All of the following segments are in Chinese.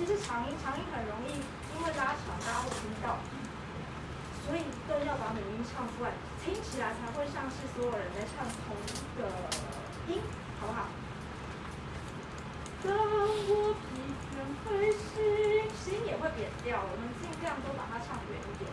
其实长音，长音很容易。因为拉长，大家会听到，所以都要把美音唱出来，听起来才会像是所有人在唱同一个音，好不好？等我疲倦，会是声也会扁掉，我们尽量都把它唱远一点。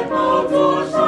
todos